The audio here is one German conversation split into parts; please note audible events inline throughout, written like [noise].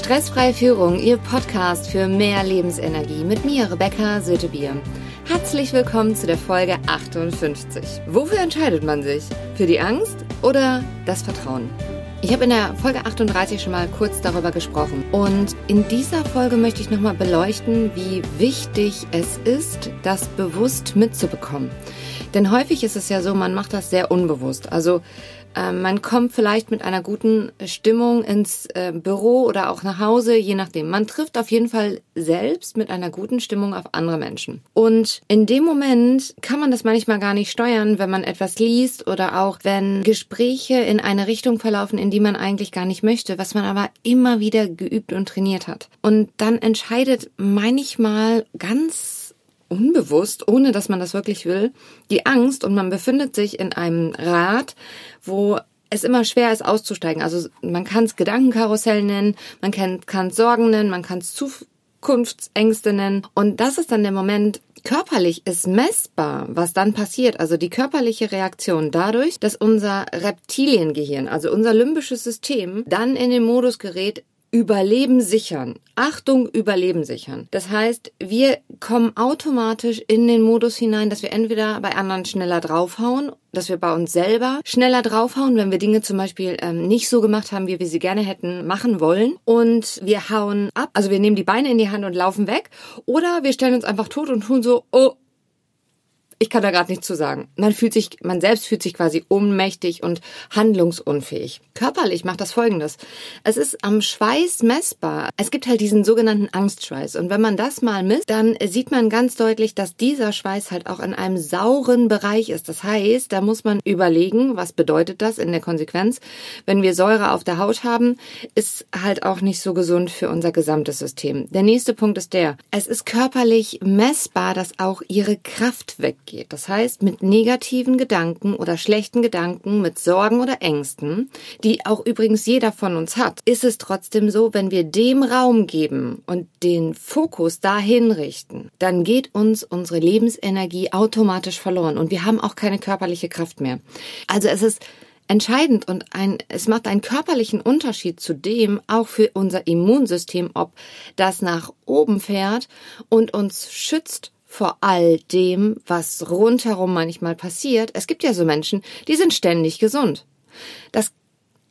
Stressfreie Führung, Ihr Podcast für mehr Lebensenergie mit mir, Rebecca Sötebier. Herzlich willkommen zu der Folge 58. Wofür entscheidet man sich? Für die Angst oder das Vertrauen? Ich habe in der Folge 38 schon mal kurz darüber gesprochen. Und in dieser Folge möchte ich nochmal beleuchten, wie wichtig es ist, das bewusst mitzubekommen. Denn häufig ist es ja so, man macht das sehr unbewusst. Also man kommt vielleicht mit einer guten Stimmung ins äh, Büro oder auch nach Hause, je nachdem. Man trifft auf jeden Fall selbst mit einer guten Stimmung auf andere Menschen. Und in dem Moment kann man das manchmal gar nicht steuern, wenn man etwas liest oder auch wenn Gespräche in eine Richtung verlaufen, in die man eigentlich gar nicht möchte, was man aber immer wieder geübt und trainiert hat. Und dann entscheidet manchmal ganz unbewusst, ohne dass man das wirklich will, die Angst und man befindet sich in einem Rad, wo es immer schwer ist auszusteigen. Also man kann es Gedankenkarussell nennen, man kann es Sorgen nennen, man kann es Zukunftsängste nennen. Und das ist dann der Moment, körperlich ist messbar, was dann passiert. Also die körperliche Reaktion dadurch, dass unser Reptiliengehirn, also unser limbisches System, dann in den Modus gerät, Überleben sichern. Achtung, Überleben sichern. Das heißt, wir kommen automatisch in den Modus hinein, dass wir entweder bei anderen schneller draufhauen, dass wir bei uns selber schneller draufhauen, wenn wir Dinge zum Beispiel ähm, nicht so gemacht haben, wie wir sie gerne hätten machen wollen. Und wir hauen ab, also wir nehmen die Beine in die Hand und laufen weg. Oder wir stellen uns einfach tot und tun so, oh, ich kann da gerade nichts zu sagen. Man fühlt sich, man selbst fühlt sich quasi ohnmächtig und handlungsunfähig. Körperlich macht das folgendes. Es ist am Schweiß messbar. Es gibt halt diesen sogenannten Angstschweiß. Und wenn man das mal misst, dann sieht man ganz deutlich, dass dieser Schweiß halt auch in einem sauren Bereich ist. Das heißt, da muss man überlegen, was bedeutet das in der Konsequenz. Wenn wir Säure auf der Haut haben, ist halt auch nicht so gesund für unser gesamtes System. Der nächste Punkt ist der. Es ist körperlich messbar, dass auch ihre Kraft weggeht geht. Das heißt, mit negativen Gedanken oder schlechten Gedanken, mit Sorgen oder Ängsten, die auch übrigens jeder von uns hat, ist es trotzdem so, wenn wir dem Raum geben und den Fokus dahin richten, dann geht uns unsere Lebensenergie automatisch verloren und wir haben auch keine körperliche Kraft mehr. Also es ist entscheidend und ein, es macht einen körperlichen Unterschied zu dem, auch für unser Immunsystem, ob das nach oben fährt und uns schützt vor all dem, was rundherum manchmal passiert. Es gibt ja so Menschen, die sind ständig gesund. Das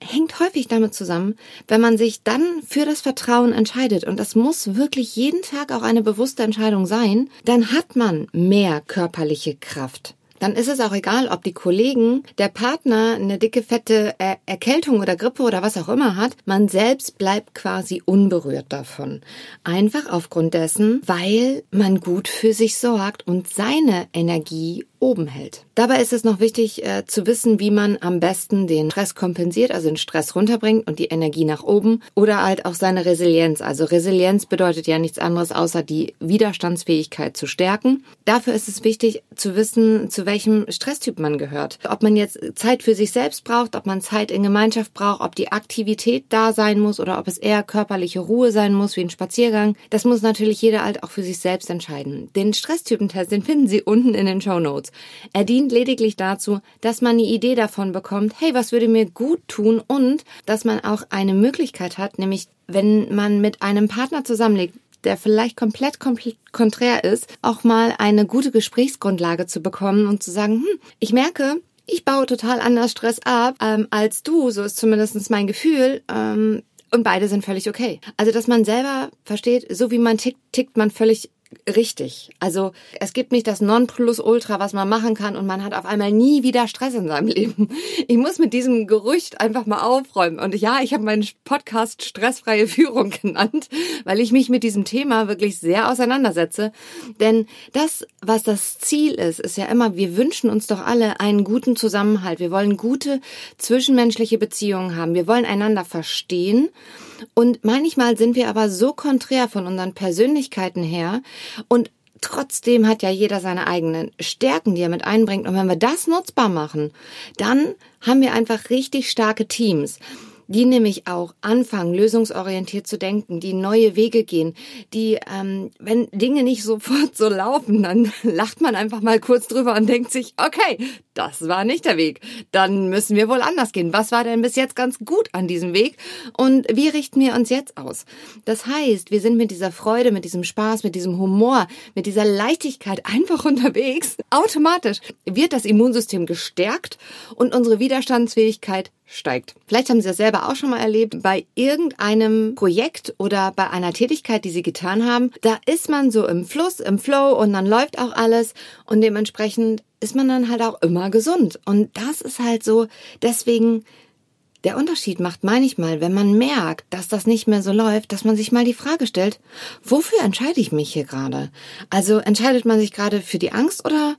hängt häufig damit zusammen, wenn man sich dann für das Vertrauen entscheidet, und das muss wirklich jeden Tag auch eine bewusste Entscheidung sein, dann hat man mehr körperliche Kraft dann ist es auch egal, ob die Kollegen, der Partner eine dicke, fette er Erkältung oder Grippe oder was auch immer hat. Man selbst bleibt quasi unberührt davon. Einfach aufgrund dessen, weil man gut für sich sorgt und seine Energie oben hält. Dabei ist es noch wichtig äh, zu wissen, wie man am besten den Stress kompensiert, also den Stress runterbringt und die Energie nach oben oder halt auch seine Resilienz. Also Resilienz bedeutet ja nichts anderes, außer die Widerstandsfähigkeit zu stärken. Dafür ist es wichtig zu wissen, zu welchem Stresstyp man gehört. Ob man jetzt Zeit für sich selbst braucht, ob man Zeit in Gemeinschaft braucht, ob die Aktivität da sein muss oder ob es eher körperliche Ruhe sein muss, wie ein Spaziergang. Das muss natürlich jeder halt auch für sich selbst entscheiden. Den Stresstypentest, den finden Sie unten in den Show Notes. Er dient lediglich dazu, dass man eine Idee davon bekommt, hey, was würde mir gut tun und dass man auch eine Möglichkeit hat, nämlich wenn man mit einem Partner zusammenlegt, der vielleicht komplett, komplett konträr ist, auch mal eine gute Gesprächsgrundlage zu bekommen und zu sagen, hm, ich merke, ich baue total anders Stress ab ähm, als du, so ist zumindest mein Gefühl. Ähm, und beide sind völlig okay. Also, dass man selber versteht, so wie man tickt, tickt man völlig Richtig. Also es gibt nicht das Nonplusultra, was man machen kann und man hat auf einmal nie wieder Stress in seinem [laughs] Leben. Ich muss mit diesem Gerücht einfach mal aufräumen. Und ja, ich habe meinen Podcast Stressfreie Führung [laughs] genannt, weil ich mich mit diesem Thema wirklich sehr auseinandersetze. Denn das, was das Ziel ist, ist ja immer, wir wünschen uns doch alle einen guten Zusammenhalt. Wir wollen gute zwischenmenschliche Beziehungen haben. Wir wollen einander verstehen. Und manchmal sind wir aber so konträr von unseren Persönlichkeiten her und Trotzdem hat ja jeder seine eigenen Stärken, die er mit einbringt. Und wenn wir das nutzbar machen, dann haben wir einfach richtig starke Teams die nämlich auch anfangen, lösungsorientiert zu denken, die neue Wege gehen, die, ähm, wenn Dinge nicht sofort so laufen, dann [laughs] lacht man einfach mal kurz drüber und denkt sich, okay, das war nicht der Weg. Dann müssen wir wohl anders gehen. Was war denn bis jetzt ganz gut an diesem Weg? Und wie richten wir uns jetzt aus? Das heißt, wir sind mit dieser Freude, mit diesem Spaß, mit diesem Humor, mit dieser Leichtigkeit einfach [laughs] unterwegs. Automatisch wird das Immunsystem gestärkt und unsere Widerstandsfähigkeit steigt. Vielleicht haben Sie das selber auch schon mal erlebt bei irgendeinem Projekt oder bei einer Tätigkeit, die Sie getan haben. Da ist man so im Fluss, im Flow und dann läuft auch alles und dementsprechend ist man dann halt auch immer gesund. Und das ist halt so, deswegen der Unterschied macht manchmal, wenn man merkt, dass das nicht mehr so läuft, dass man sich mal die Frage stellt, wofür entscheide ich mich hier gerade? Also entscheidet man sich gerade für die Angst oder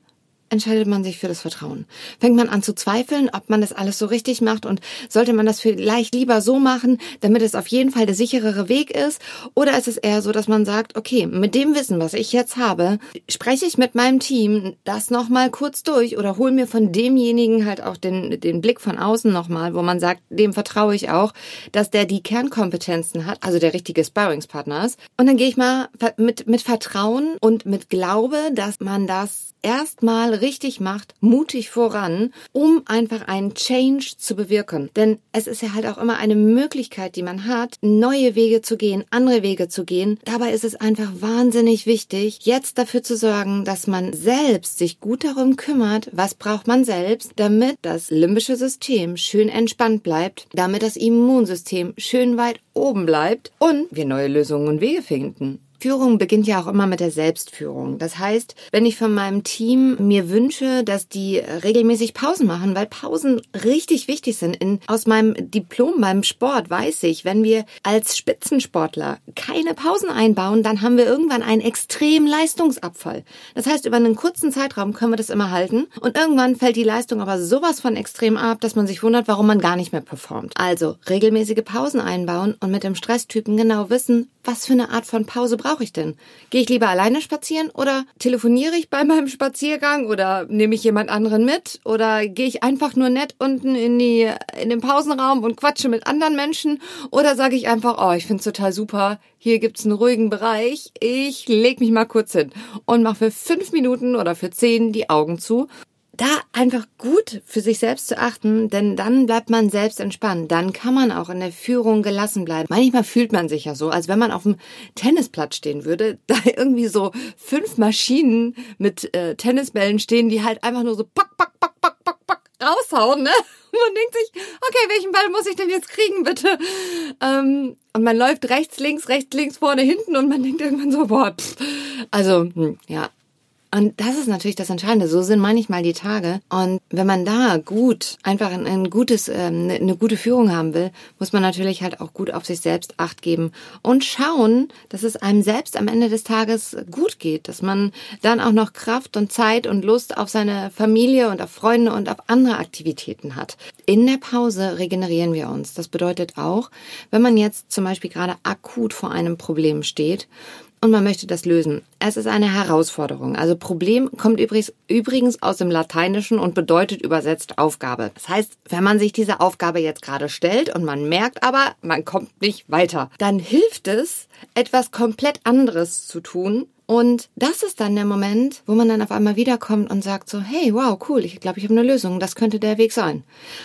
entscheidet man sich für das Vertrauen? Fängt man an zu zweifeln, ob man das alles so richtig macht und sollte man das vielleicht lieber so machen, damit es auf jeden Fall der sicherere Weg ist? Oder ist es eher so, dass man sagt, okay, mit dem Wissen, was ich jetzt habe, spreche ich mit meinem Team das nochmal kurz durch oder hol mir von demjenigen halt auch den, den Blick von außen nochmal, wo man sagt, dem vertraue ich auch, dass der die Kernkompetenzen hat, also der richtige Sparringspartner ist. Und dann gehe ich mal mit, mit Vertrauen und mit Glaube, dass man das erstmal richtig macht, mutig voran, um einfach einen Change zu bewirken. Denn es ist ja halt auch immer eine Möglichkeit, die man hat, neue Wege zu gehen, andere Wege zu gehen. Dabei ist es einfach wahnsinnig wichtig, jetzt dafür zu sorgen, dass man selbst sich gut darum kümmert, was braucht man selbst, damit das limbische System schön entspannt bleibt, damit das Immunsystem schön weit oben bleibt und wir neue Lösungen und Wege finden. Führung beginnt ja auch immer mit der Selbstführung. Das heißt, wenn ich von meinem Team mir wünsche, dass die regelmäßig Pausen machen, weil Pausen richtig wichtig sind. In, aus meinem Diplom beim Sport weiß ich, wenn wir als Spitzensportler keine Pausen einbauen, dann haben wir irgendwann einen extremen Leistungsabfall. Das heißt, über einen kurzen Zeitraum können wir das immer halten und irgendwann fällt die Leistung aber sowas von extrem ab, dass man sich wundert, warum man gar nicht mehr performt. Also regelmäßige Pausen einbauen und mit dem Stresstypen genau wissen, was für eine Art von Pause brauche ich denn? Gehe ich lieber alleine spazieren oder telefoniere ich bei [laughs] meinem Spaziergang oder nehme ich jemand anderen mit oder gehe ich einfach nur nett unten in die in den Pausenraum und quatsche mit anderen Menschen oder sage ich einfach, oh, ich finde es total super, hier gibt's einen ruhigen Bereich, ich leg mich mal kurz hin und mache für fünf Minuten oder für zehn die Augen zu da einfach gut für sich selbst zu achten, denn dann bleibt man selbst entspannt. Dann kann man auch in der Führung gelassen bleiben. Manchmal fühlt man sich ja so, als wenn man auf dem Tennisplatz stehen würde, [laughs] da irgendwie so fünf Maschinen mit äh, Tennisbällen stehen, die halt einfach nur so pack, pack, pack, pack, pack, pack raushauen, ne? Und [laughs] man denkt sich, okay, welchen Ball muss ich denn jetzt kriegen, bitte? Ähm, und man läuft rechts, links, rechts, links, vorne, hinten und man denkt irgendwann so, boah, pff. also, hm, ja, und das ist natürlich das Entscheidende. So sind manchmal die Tage. Und wenn man da gut, einfach ein, ein gutes, ähm, eine ne gute Führung haben will, muss man natürlich halt auch gut auf sich selbst acht geben und schauen, dass es einem selbst am Ende des Tages gut geht, dass man dann auch noch Kraft und Zeit und Lust auf seine Familie und auf Freunde und auf andere Aktivitäten hat. In der Pause regenerieren wir uns. Das bedeutet auch, wenn man jetzt zum Beispiel gerade akut vor einem Problem steht, und man möchte das lösen. Es ist eine Herausforderung. Also Problem kommt übrigens, aus dem Lateinischen und bedeutet übersetzt Aufgabe. Das heißt, wenn man sich diese Aufgabe jetzt gerade stellt und man merkt aber, man kommt nicht weiter, dann hilft es, etwas komplett anderes zu tun und das ist dann der Moment, wo man dann auf einmal wiederkommt und sagt so, hey, wow, cool, ich glaube, ich habe eine Lösung, das könnte der Weg sein.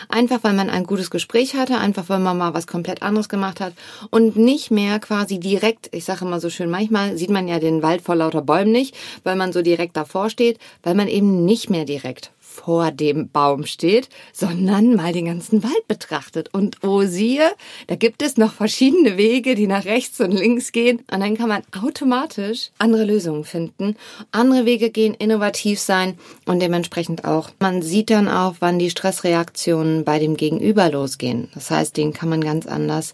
Einfach weil man ein gutes Gespräch hatte, einfach weil man mal was komplett anderes gemacht hat und nicht mehr quasi direkt, ich sage immer so schön, manchmal sieht man ja den Wald vor lauter Bäumen nicht, weil man so direkt davor steht, weil man eben nicht mehr direkt vor dem Baum steht, sondern mal den ganzen Wald betrachtet. Und oh siehe, da gibt es noch verschiedene Wege, die nach rechts und links gehen. Und dann kann man automatisch andere Lösungen finden. Andere Wege gehen innovativ sein und dementsprechend auch. Man sieht dann auch, wann die Stressreaktionen bei dem Gegenüber losgehen. Das heißt, den kann man ganz anders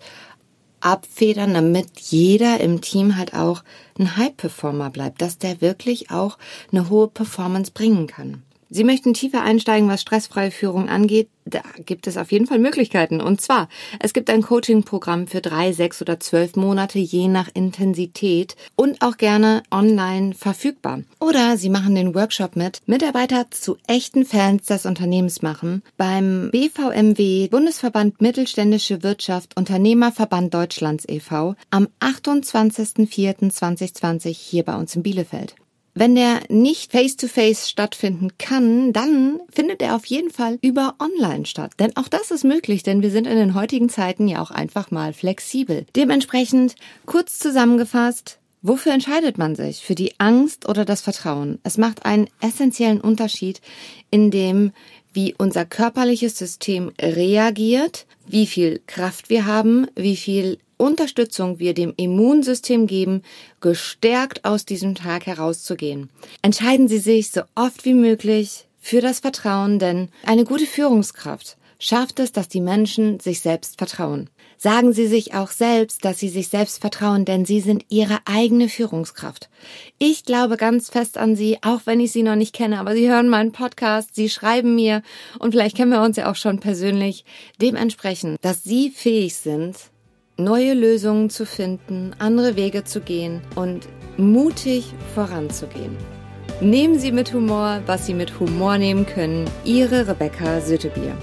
abfedern, damit jeder im Team halt auch ein High-Performer bleibt, dass der wirklich auch eine hohe Performance bringen kann. Sie möchten tiefer einsteigen, was stressfreie Führung angeht, da gibt es auf jeden Fall Möglichkeiten. Und zwar, es gibt ein Coaching-Programm für drei, sechs oder zwölf Monate, je nach Intensität und auch gerne online verfügbar. Oder Sie machen den Workshop mit Mitarbeiter zu echten Fans des Unternehmens machen beim BVMW Bundesverband Mittelständische Wirtschaft Unternehmerverband Deutschlands e.V. am 28.04.2020 hier bei uns in Bielefeld. Wenn der nicht face-to-face -face stattfinden kann, dann findet er auf jeden Fall über online statt. Denn auch das ist möglich, denn wir sind in den heutigen Zeiten ja auch einfach mal flexibel. Dementsprechend, kurz zusammengefasst, Wofür entscheidet man sich? Für die Angst oder das Vertrauen? Es macht einen essentiellen Unterschied in dem, wie unser körperliches System reagiert, wie viel Kraft wir haben, wie viel Unterstützung wir dem Immunsystem geben, gestärkt aus diesem Tag herauszugehen. Entscheiden Sie sich so oft wie möglich für das Vertrauen, denn eine gute Führungskraft schafft es, dass die Menschen sich selbst vertrauen. Sagen Sie sich auch selbst, dass Sie sich selbst vertrauen, denn Sie sind Ihre eigene Führungskraft. Ich glaube ganz fest an Sie, auch wenn ich Sie noch nicht kenne, aber Sie hören meinen Podcast, Sie schreiben mir und vielleicht kennen wir uns ja auch schon persönlich. Dementsprechend, dass Sie fähig sind, neue Lösungen zu finden, andere Wege zu gehen und mutig voranzugehen. Nehmen Sie mit Humor, was Sie mit Humor nehmen können. Ihre Rebecca Süttebier.